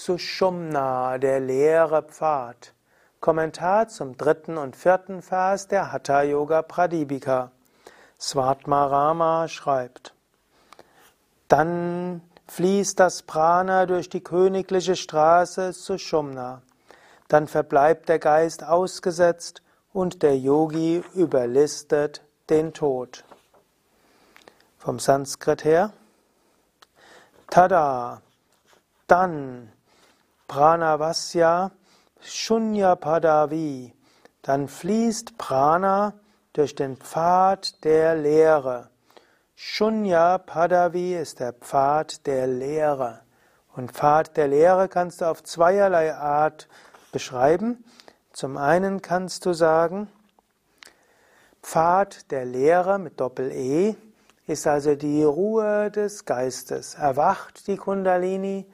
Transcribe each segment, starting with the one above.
Sushumna, der leere Pfad. Kommentar zum dritten und vierten Vers der Hatha Yoga Pradipika. Svatmarama schreibt: Dann fließt das Prana durch die königliche Straße Sushumna. Dann verbleibt der Geist ausgesetzt und der Yogi überlistet den Tod. Vom Sanskrit her. Tada, dann Pranavasya Shunya Padavi, dann fließt Prana durch den Pfad der Lehre. Shunya Padavi ist der Pfad der Lehre. Und Pfad der Lehre kannst du auf zweierlei Art beschreiben. Zum einen kannst du sagen, Pfad der Lehre mit Doppel-E ist also die Ruhe des Geistes. Erwacht die Kundalini,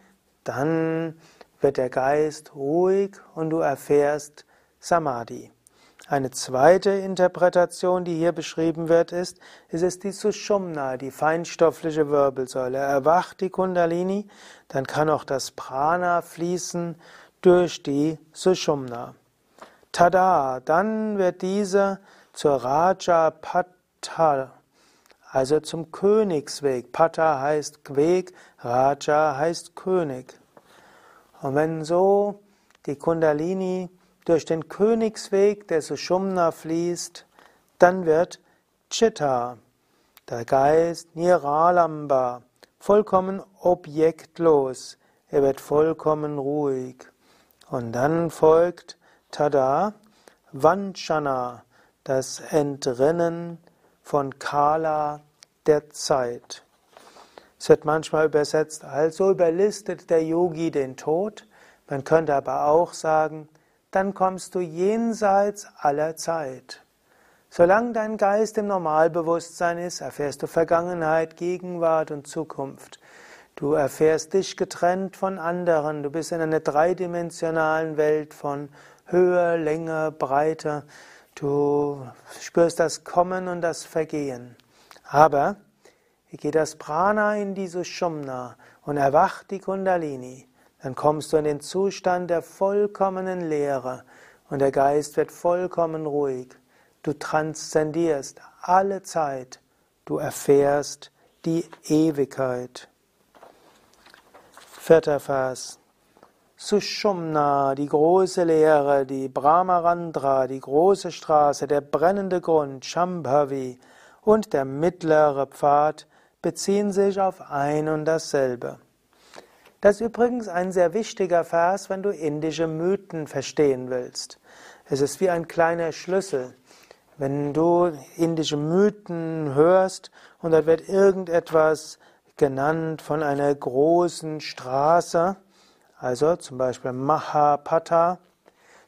dann wird der Geist ruhig und du erfährst Samadhi. Eine zweite Interpretation, die hier beschrieben wird, ist, es ist die Sushumna, die feinstoffliche Wirbelsäule. Erwacht die Kundalini, dann kann auch das Prana fließen durch die Sushumna. Tada, dann wird diese zur Raja Pata, also zum Königsweg. Pata heißt Weg, Raja heißt König. Und wenn so die Kundalini durch den Königsweg der Sushumna fließt, dann wird Chitta, der Geist Niralamba, vollkommen objektlos. Er wird vollkommen ruhig. Und dann folgt Tada, Vanchana, das Entrinnen von Kala der Zeit. Es wird manchmal übersetzt, also überlistet der Yogi den Tod. Man könnte aber auch sagen, dann kommst du jenseits aller Zeit. Solange dein Geist im Normalbewusstsein ist, erfährst du Vergangenheit, Gegenwart und Zukunft. Du erfährst dich getrennt von anderen. Du bist in einer dreidimensionalen Welt von Höhe, Länge, Breite. Du spürst das Kommen und das Vergehen. Aber geht das Prana in diese Shumna und erwacht die Kundalini, dann kommst du in den Zustand der vollkommenen Leere und der Geist wird vollkommen ruhig. Du transzendierst alle Zeit, du erfährst die Ewigkeit. Vierter Vers. Sushumna, die große Lehre, die Brahmarandra, die große Straße, der brennende Grund, Shambhavi und der mittlere Pfad beziehen sich auf ein und dasselbe. Das ist übrigens ein sehr wichtiger Vers, wenn du indische Mythen verstehen willst. Es ist wie ein kleiner Schlüssel. Wenn du indische Mythen hörst und dort wird irgendetwas genannt von einer großen Straße, also zum Beispiel Mahapata,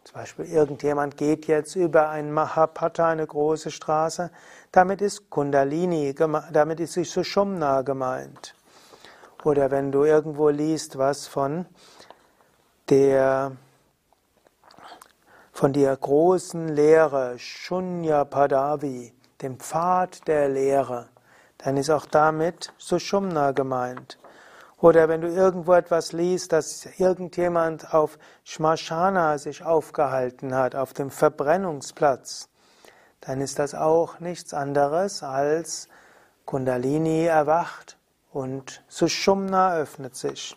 zum Beispiel irgendjemand geht jetzt über ein Mahapata, eine große Straße, damit ist Kundalini, damit ist Sushumna gemeint. Oder wenn du irgendwo liest was von der von der großen Lehre, Shunya Padavi, dem Pfad der Lehre, dann ist auch damit Sushumna gemeint. Oder wenn du irgendwo etwas liest, dass irgendjemand auf Shmashana sich aufgehalten hat, auf dem Verbrennungsplatz, dann ist das auch nichts anderes als Kundalini erwacht und Sushumna öffnet sich.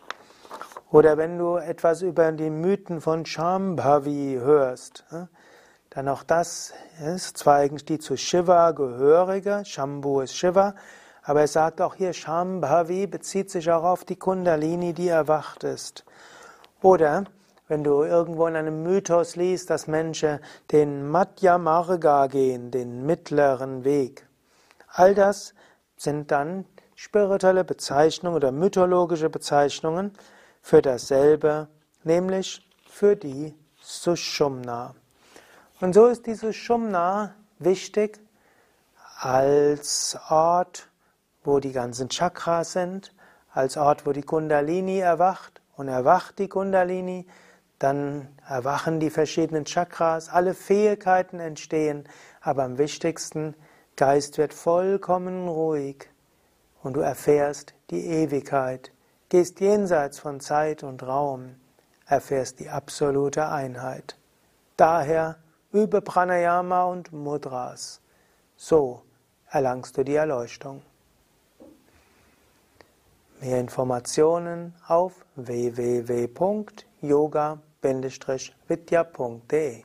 Oder wenn du etwas über die Mythen von Shambhavi hörst, dann auch das ist zwar eigentlich die zu Shiva gehörige, Shambhu ist Shiva, aber er sagt auch hier, Shambhavi bezieht sich auch auf die Kundalini, die erwacht ist. Oder wenn du irgendwo in einem Mythos liest, dass Menschen den Madhya Marga gehen, den mittleren Weg. All das sind dann spirituelle Bezeichnungen oder mythologische Bezeichnungen für dasselbe, nämlich für die Sushumna. Und so ist die Sushumna wichtig als Ort wo die ganzen Chakras sind, als Ort, wo die Kundalini erwacht und erwacht die Kundalini, dann erwachen die verschiedenen Chakras, alle Fähigkeiten entstehen, aber am wichtigsten, Geist wird vollkommen ruhig und du erfährst die Ewigkeit, gehst jenseits von Zeit und Raum. erfährst die absolute Einheit. Daher übe Pranayama und Mudras. So erlangst du die Erleuchtung. Mehr Informationen auf www.yoga-vidya.de